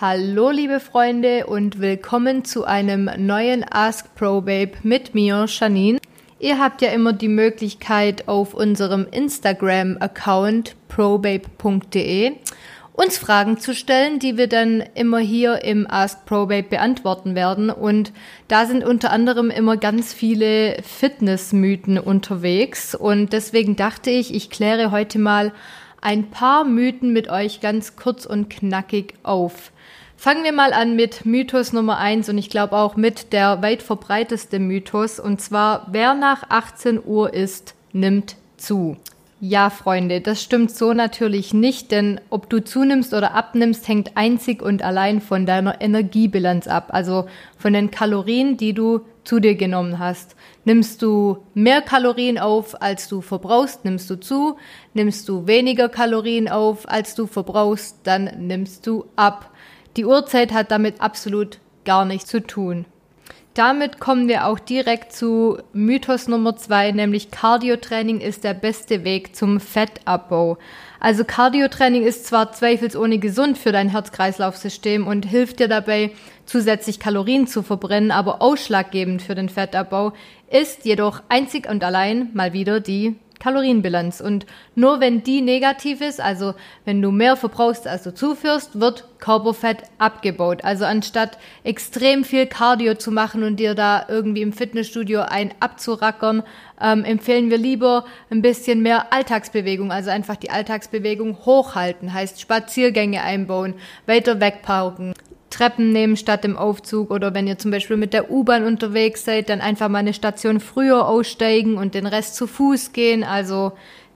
Hallo liebe Freunde und willkommen zu einem neuen Ask Pro Babe mit mir, Janine. Ihr habt ja immer die Möglichkeit auf unserem Instagram-Account probabe.de uns Fragen zu stellen, die wir dann immer hier im Ask Probabe beantworten werden. Und da sind unter anderem immer ganz viele Fitnessmythen unterwegs. Und deswegen dachte ich, ich kläre heute mal ein paar Mythen mit euch ganz kurz und knackig auf. Fangen wir mal an mit Mythos Nummer eins und ich glaube auch mit der weit verbreiteste Mythos und zwar, wer nach 18 Uhr isst, nimmt zu. Ja, Freunde, das stimmt so natürlich nicht, denn ob du zunimmst oder abnimmst, hängt einzig und allein von deiner Energiebilanz ab, also von den Kalorien, die du zu dir genommen hast. Nimmst du mehr Kalorien auf, als du verbrauchst, nimmst du zu. Nimmst du weniger Kalorien auf, als du verbrauchst, dann nimmst du ab. Die Uhrzeit hat damit absolut gar nichts zu tun. Damit kommen wir auch direkt zu Mythos Nummer zwei, nämlich Cardiotraining ist der beste Weg zum Fettabbau. Also Cardiotraining ist zwar zweifelsohne gesund für dein Herz-Kreislauf-System und hilft dir dabei, zusätzlich Kalorien zu verbrennen, aber ausschlaggebend für den Fettabbau ist jedoch einzig und allein mal wieder die Kalorienbilanz. Und nur wenn die negativ ist, also wenn du mehr verbrauchst, als du zuführst, wird Körperfett abgebaut. Also anstatt extrem viel Cardio zu machen und dir da irgendwie im Fitnessstudio ein abzurackern, ähm, empfehlen wir lieber ein bisschen mehr Alltagsbewegung, also einfach die Alltagsbewegung hochhalten, heißt Spaziergänge einbauen, weiter wegparken. Treppen nehmen statt im Aufzug oder wenn ihr zum Beispiel mit der U-Bahn unterwegs seid, dann einfach mal eine Station früher aussteigen und den Rest zu Fuß gehen. Also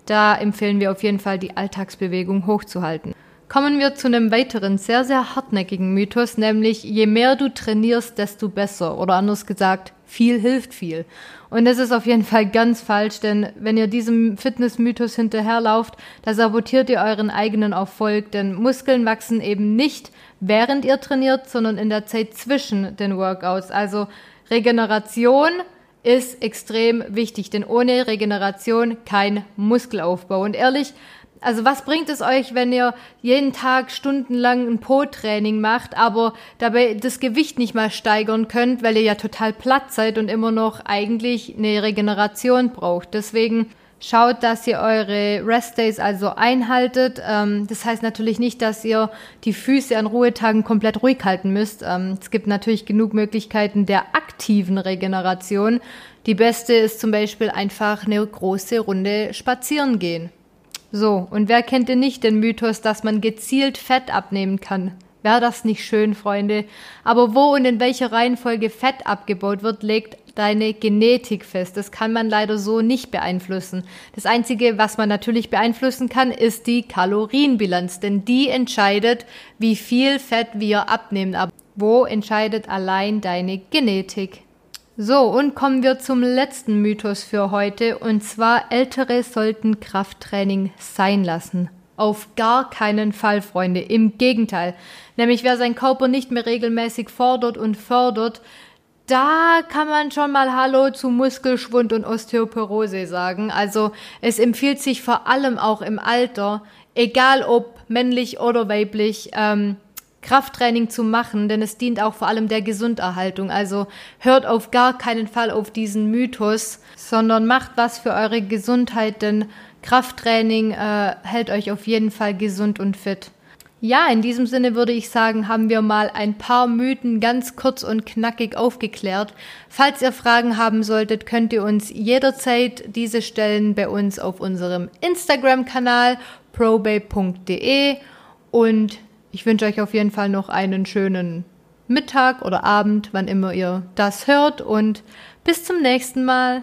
da empfehlen wir auf jeden Fall die Alltagsbewegung hochzuhalten. Kommen wir zu einem weiteren sehr, sehr hartnäckigen Mythos, nämlich je mehr du trainierst, desto besser. Oder anders gesagt, viel hilft viel. Und das ist auf jeden Fall ganz falsch, denn wenn ihr diesem Fitnessmythos hinterherlauft, da sabotiert ihr euren eigenen Erfolg, denn Muskeln wachsen eben nicht, während ihr trainiert, sondern in der Zeit zwischen den Workouts. Also Regeneration ist extrem wichtig, denn ohne Regeneration kein Muskelaufbau. Und ehrlich, also was bringt es euch, wenn ihr jeden Tag stundenlang ein Po-Training macht, aber dabei das Gewicht nicht mal steigern könnt, weil ihr ja total platt seid und immer noch eigentlich eine Regeneration braucht. Deswegen schaut, dass ihr eure Rest Days also einhaltet. Ähm, das heißt natürlich nicht, dass ihr die Füße an Ruhetagen komplett ruhig halten müsst. Ähm, es gibt natürlich genug Möglichkeiten der aktiven Regeneration. Die beste ist zum Beispiel einfach eine große Runde spazieren gehen. So, und wer kennt denn nicht den Mythos, dass man gezielt Fett abnehmen kann? Wäre das nicht schön, Freunde? Aber wo und in welcher Reihenfolge Fett abgebaut wird, legt deine Genetik fest. Das kann man leider so nicht beeinflussen. Das Einzige, was man natürlich beeinflussen kann, ist die Kalorienbilanz, denn die entscheidet, wie viel Fett wir abnehmen. Aber wo entscheidet allein deine Genetik? So, und kommen wir zum letzten Mythos für heute, und zwar Ältere sollten Krafttraining sein lassen. Auf gar keinen Fall, Freunde. Im Gegenteil. Nämlich wer seinen Körper nicht mehr regelmäßig fordert und fördert, da kann man schon mal Hallo zu Muskelschwund und Osteoporose sagen. Also es empfiehlt sich vor allem auch im Alter, egal ob männlich oder weiblich, ähm, Krafttraining zu machen, denn es dient auch vor allem der Gesunderhaltung. Also hört auf gar keinen Fall auf diesen Mythos, sondern macht was für eure Gesundheit, denn Krafttraining äh, hält euch auf jeden Fall gesund und fit. Ja, in diesem Sinne würde ich sagen, haben wir mal ein paar Mythen ganz kurz und knackig aufgeklärt. Falls ihr Fragen haben solltet, könnt ihr uns jederzeit diese stellen bei uns auf unserem Instagram-Kanal probay.de und ich wünsche euch auf jeden Fall noch einen schönen Mittag oder Abend, wann immer ihr das hört und bis zum nächsten Mal.